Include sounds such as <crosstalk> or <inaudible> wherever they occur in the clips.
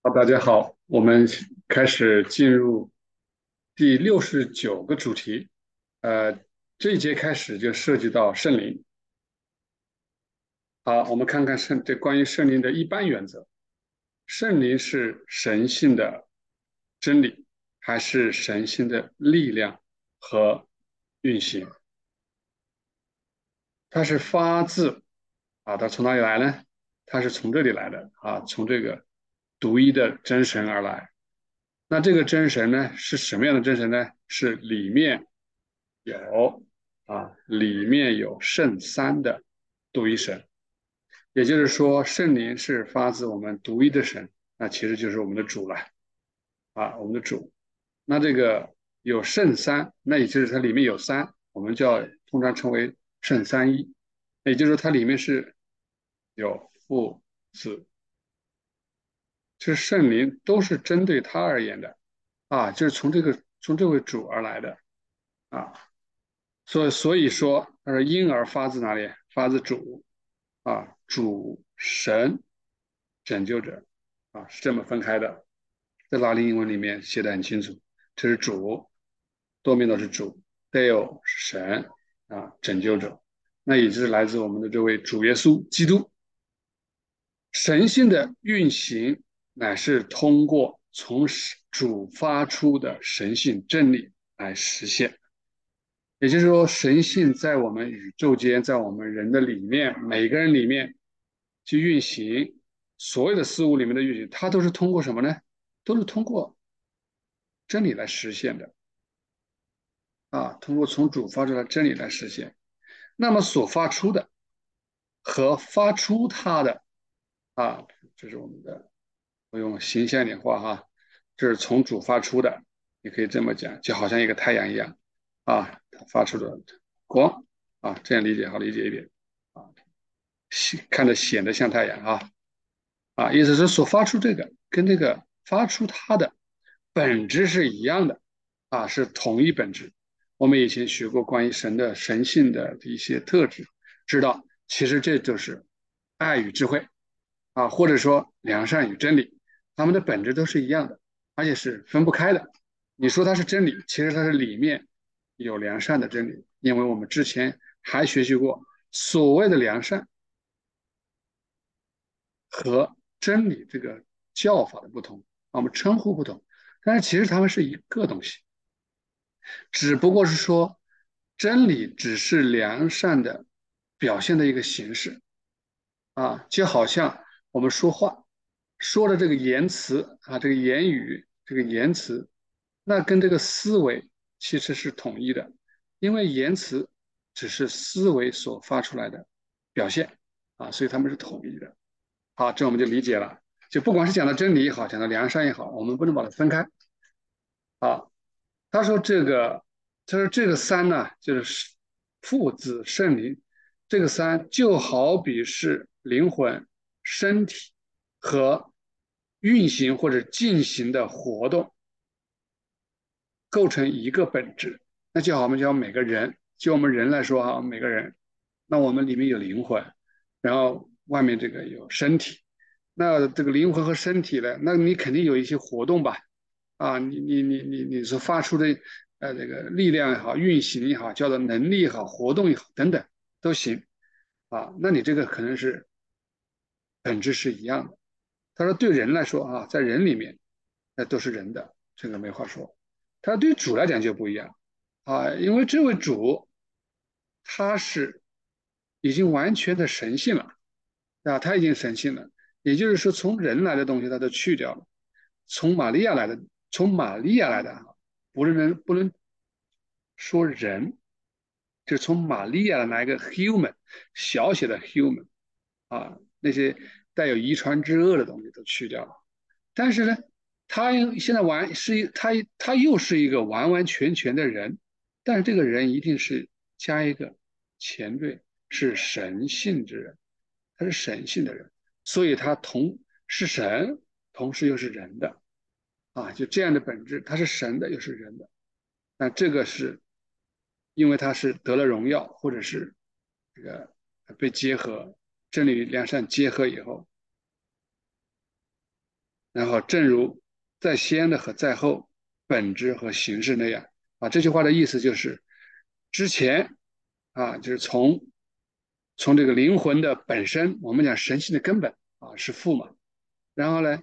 好，大家好，我们开始进入第六十九个主题。呃，这一节开始就涉及到圣灵。好，我们看看圣这关于圣灵的一般原则。圣灵是神性的真理，还是神性的力量和运行？它是发自啊，它从哪里来呢？它是从这里来的啊，从这个。独一的真神而来，那这个真神呢是什么样的真神呢？是里面有啊，里面有圣三的独一神，也就是说圣灵是发自我们独一的神，那其实就是我们的主了啊，我们的主。那这个有圣三，那也就是它里面有三，我们叫通常称为圣三一，也就是说它里面是有父子。就是圣灵都是针对他而言的，啊，就是从这个从这位主而来的，啊，所以所以说，他说婴儿发自哪里？发自主，啊，主神拯救者，啊，是这么分开的，在拉丁英文里面写的很清楚，这是主，多面都是主，Deo 是神，啊，拯救者，那也就是来自我们的这位主耶稣基督，神性的运行。乃是通过从主发出的神性真理来实现，也就是说，神性在我们宇宙间，在我们人的里面，每个人里面去运行，所有的事物里面的运行，它都是通过什么呢？都是通过真理来实现的，啊，通过从主发出的真理来实现。那么所发出的和发出它的，啊，这是我们的。我用形象点画哈，这是从主发出的，你可以这么讲，就好像一个太阳一样啊，它发出的光啊，这样理解好理解一点啊，显看着显得像太阳啊啊，意思是所发出这个跟这个发出它的本质是一样的啊，是同一本质。我们以前学过关于神的神性的一些特质，知道其实这就是爱与智慧啊，或者说良善与真理。他们的本质都是一样的，而且是分不开的。你说它是真理，其实它是里面有良善的真理。因为我们之前还学习过，所谓的良善和真理这个叫法的不同，我们称呼不同，但是其实他们是一个东西，只不过是说真理只是良善的表现的一个形式啊，就好像我们说话。说的这个言辞啊，这个言语，这个言辞，那跟这个思维其实是统一的，因为言辞只是思维所发出来的表现啊，所以他们是统一的。好，这我们就理解了。就不管是讲的真理也好，讲的良善也好，我们不能把它分开。好，他说这个，他说这个三呢，就是父子圣灵，这个三就好比是灵魂、身体。和运行或者进行的活动构成一个本质，那就好，我们讲每个人，就我们人来说哈，每个人，那我们里面有灵魂，然后外面这个有身体，那这个灵魂和身体呢，那你肯定有一些活动吧？啊，你你你你你所发出的呃这个力量也好，运行也好，叫做能力也好，活动也好，等等都行啊，那你这个可能是本质是一样的。他说：“对人来说啊，在人里面，那都是人的，这个没话说。他对主来讲就不一样啊，因为这位主他是已经完全的神性了啊，他已经神性了。也就是说，从人来的东西他都去掉了，从玛利亚来的，从玛利亚来的啊，不能不能说人，就从玛利亚的那一个 human 小写的 human 啊那些。”带有遗传之恶的东西都去掉了，但是呢，他现在完是一他他又是一个完完全全的人，但是这个人一定是加一个前缀，是神性之人，他是神性的人，所以他同是神，同时又是人的，啊，就这样的本质，他是神的又是人的，那这个是因为他是得了荣耀，或者是这个被结合。真理与良善结合以后，然后正如在先的和在后，本质和形式那样啊。这句话的意思就是，之前啊，就是从从这个灵魂的本身，我们讲神性的根本啊是父嘛，然后呢，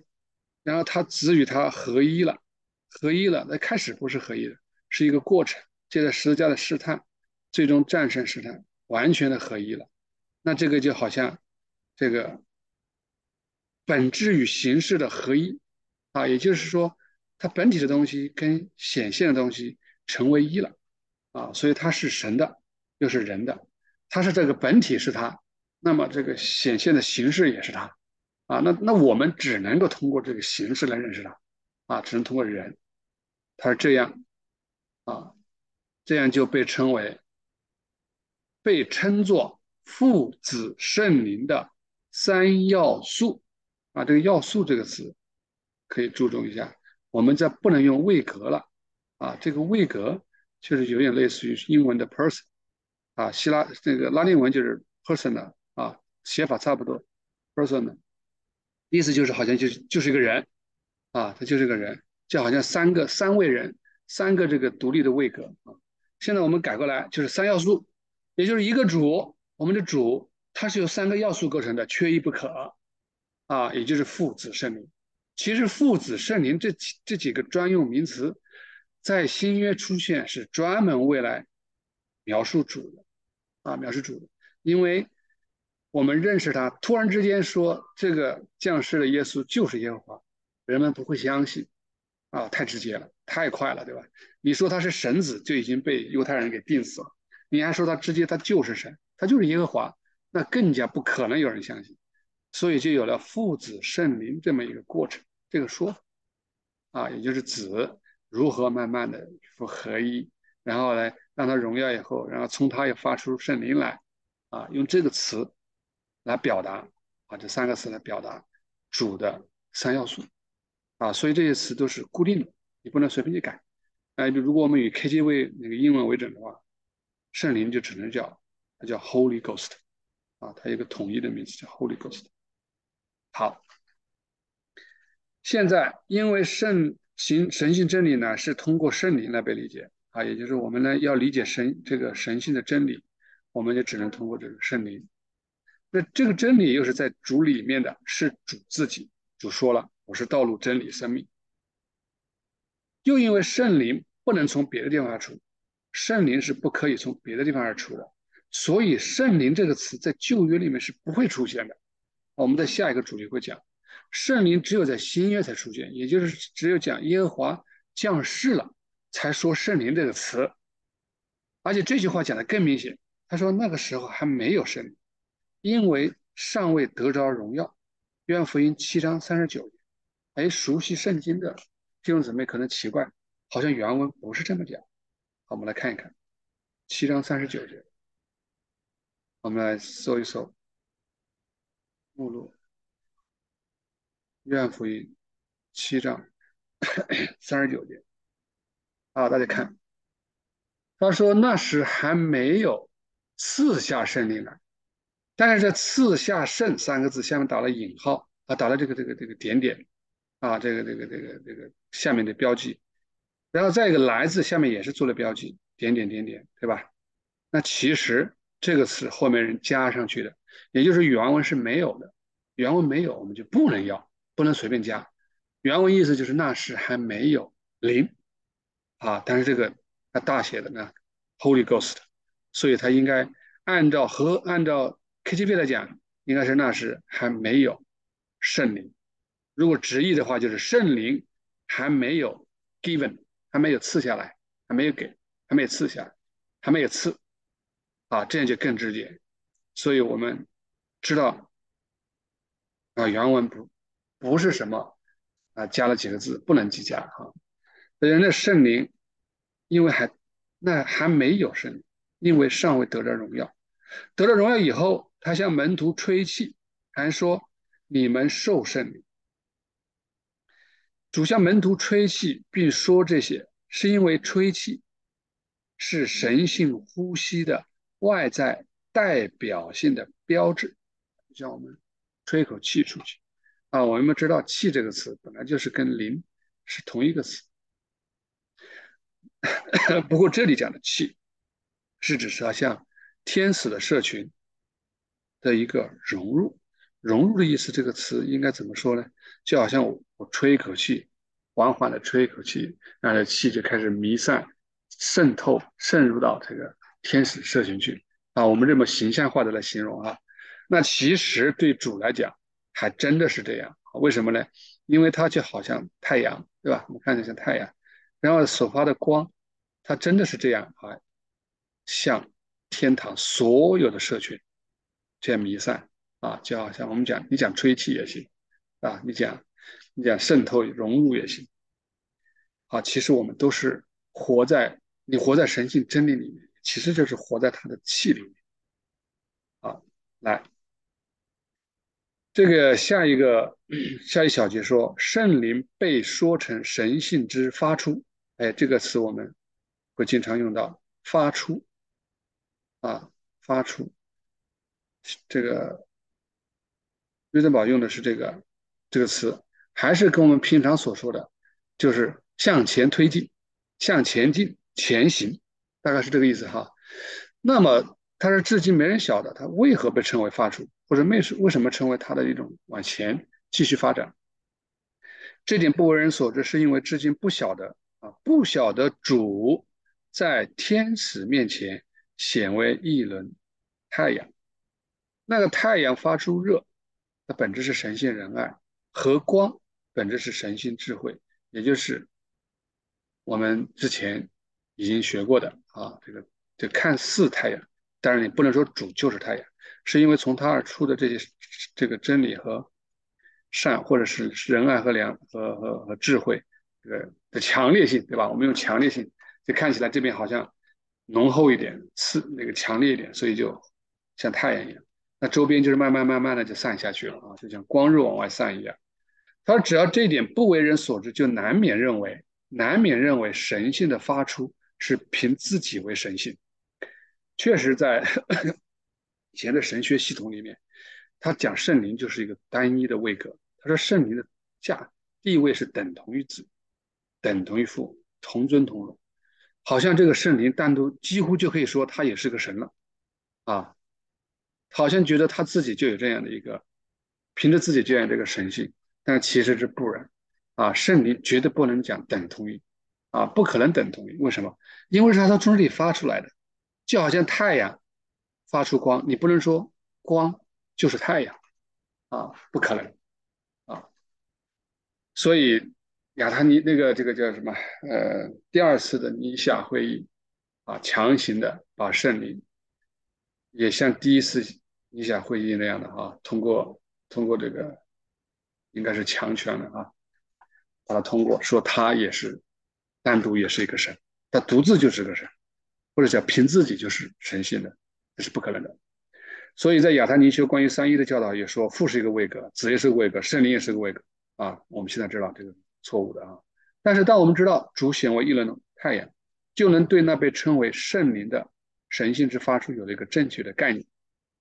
然后他子与他合一了，合一了。那开始不是合一的，是一个过程，借着十字架的试探，最终战胜试探，完全的合一了。那这个就好像这个。本质与形式的合一，啊，也就是说，它本体的东西跟显现的东西成为一了，啊，所以它是神的，又是人的，它是这个本体是它，那么这个显现的形式也是它，啊，那那我们只能够通过这个形式来认识它，啊，只能通过人，它是这样，啊，这样就被称为，被称作父子圣灵的三要素。啊，这个要素这个词可以注重一下，我们这不能用位格了啊。这个位格就是有点类似于英文的 person 啊，希腊这个拉丁文就是 person 啊，写法差不多 person 意思就是好像就是就是一个人啊，他就是个人，就好像三个三位人，三个这个独立的位格啊。现在我们改过来就是三要素，也就是一个主，我们的主它是由三个要素构成的，缺一不可。啊，也就是父子圣灵。其实父子圣灵这几这几个专用名词，在新约出现是专门为来描述主的啊，描述主的。因为我们认识他，突然之间说这个降世的耶稣就是耶和华，人们不会相信啊，太直接了，太快了，对吧？你说他是神子，就已经被犹太人给定死了。你还说他直接他就是神，他就是耶和华，那更加不可能有人相信。所以就有了父子圣灵这么一个过程，这个说法啊，也就是子如何慢慢的复合一，然后呢让他荣耀以后，然后从他又发出圣灵来，啊，用这个词来表达啊，这三个词来表达主的三要素啊，所以这些词都是固定的，你不能随便去改。哎，如果我们以 KJV 那个英文为准的话，圣灵就只能叫叫 Holy Ghost 啊，它有个统一的名字叫 Holy Ghost。好，现在因为圣行神性真理呢，是通过圣灵来被理解啊，也就是我们呢要理解神这个神性的真理，我们就只能通过这个圣灵。那这个真理又是在主里面的，是主自己。主说了，我是道路、真理、生命。又因为圣灵不能从别的地方而出，圣灵是不可以从别的地方而出的，所以圣灵这个词在旧约里面是不会出现的。我们在下一个主题会讲，圣灵只有在新约才出现，也就是只有讲耶和华降世了，才说圣灵这个词。而且这句话讲的更明显，他说那个时候还没有圣灵，因为尚未得着荣耀。约翰福音七章三十九节。哎，熟悉圣经的弟兄姊妹可能奇怪，好像原文不是这么讲。好，我们来看一看七章三十九节，我们来搜一搜。目录，约翰福音七章三十九节，啊，大家看，他说那时还没有赐下圣灵来，但是这赐下圣三个字下面打了引号啊，打了这个这个这个点点啊，这个这个这个这个下面的标记，然后再一个来字下面也是做了标记，点点点点，对吧？那其实这个词后面人加上去的。也就是原文是没有的，原文没有，我们就不能要，不能随便加。原文意思就是那时还没有灵啊，但是这个它大写的呢，Holy Ghost，所以它应该按照和按照 KJV 来讲，应该是那时还没有圣灵。如果直译的话，就是圣灵还没有 given，还没有赐下来，还没有给，还没有赐下来，还没有赐啊，这样就更直接。所以我们知道啊，原文不不是什么啊，加了几个字不能计加哈。人的圣灵，因为还那还没有圣灵，因为尚未得着荣耀，得了荣耀以后，他向门徒吹气，还说你们受圣灵。主向门徒吹气，并说这些，是因为吹气是神性呼吸的外在。代表性的标志，像我们吹一口气出去啊，我们知道“气”这个词本来就是跟“灵”是同一个词，<coughs> 不过这里讲的“气”是指说像天使的社群的一个融入。融入的意思，这个词应该怎么说呢？就好像我我吹一口气，缓缓的吹一口气，让这气就开始弥散、渗透、渗入到这个天使社群去啊。我们这么形象化的来形容啊，那其实对主来讲，还真的是这样。为什么呢？因为它就好像太阳，对吧？我们看着像太阳，然后所发的光，它真的是这样啊，向天堂所有的社群这样弥散。啊，就好像我们讲，你讲吹气也行，啊，你讲你讲渗透融入也行，啊，其实我们都是活在你活在神性真理里面，其实就是活在他的气里面，啊，来，这个下一个下一小节说圣灵被说成神性之发出，哎，这个词我们会经常用到发出，啊，发出，这个。瑞登堡用的是这个这个词，还是跟我们平常所说的，就是向前推进、向前进、前行，大概是这个意思哈。那么，它是至今没人晓得它为何被称为发出，或者为什为什么称为它的一种往前继续发展。这点不为人所知，是因为至今不晓得啊，不晓得主在天使面前显为一轮太阳，那个太阳发出热。它本质是神性仁爱和光，本质是神性智慧，也就是我们之前已经学过的啊。这个这看似太阳，但是你不能说主就是太阳，是因为从它而出的这些这个真理和善，或者是仁爱和良和和和智慧，这个的强烈性，对吧？我们用强烈性，就看起来这边好像浓厚一点，刺那个强烈一点，所以就像太阳一样。那周边就是慢慢慢慢的就散下去了啊，就像光热往外散一样。他说，只要这一点不为人所知，就难免认为，难免认为神性的发出是凭自己为神性。确实，在 <laughs> 以前的神学系统里面，他讲圣灵就是一个单一的位格。他说，圣灵的价地位是等同于子，等同于父，同尊同荣，好像这个圣灵单独几乎就可以说他也是个神了啊。好像觉得他自己就有这样的一个，凭着自己这样这个神性，但其实是不然，啊，圣灵绝对不能讲等同于，啊，不可能等同于，为什么？因为是他从中里发出来的，就好像太阳发出光，你不能说光就是太阳，啊，不可能，啊，所以亚他尼那个这个叫什么？呃，第二次的尼夏会议，啊，强行的把圣灵也像第一次。理想会议那样的啊，通过通过这个应该是强权的啊，把它通过，说他也是单独也是一个神，他独自就是个神，或者叫凭自己就是神性的，这是不可能的。所以在亚他尼修关于三一的教导也说，父是一个位格，子也是个位格，圣灵也是个位格啊。我们现在知道这个错误的啊，但是当我们知道主显为一轮太阳，就能对那被称为圣灵的神性之发出有了一个正确的概念。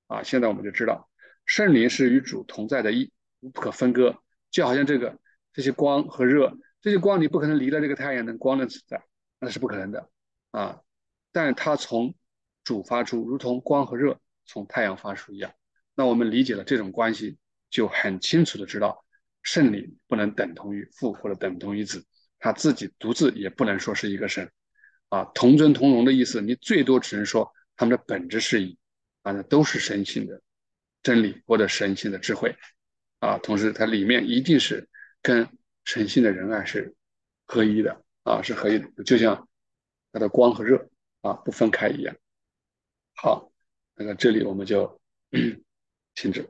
啊，现在我们就知道，圣灵是与主同在的一，不可分割。就好像这个这些光和热，这些光你不可能离了这个太阳能光的存在，那是不可能的啊。但它从主发出，如同光和热从太阳发出一样。那我们理解了这种关系，就很清楚的知道，圣灵不能等同于父或者等同于子，他自己独自也不能说是一个神啊。同尊同荣的意思，你最多只能说他们的本质是一。啊，那都是神性的真理或者神性的智慧啊，同时它里面一定是跟神性的仁爱是合一的啊，是可以的，就像它的光和热啊不分开一样。好，那个这里我们就 <clears throat> 停止。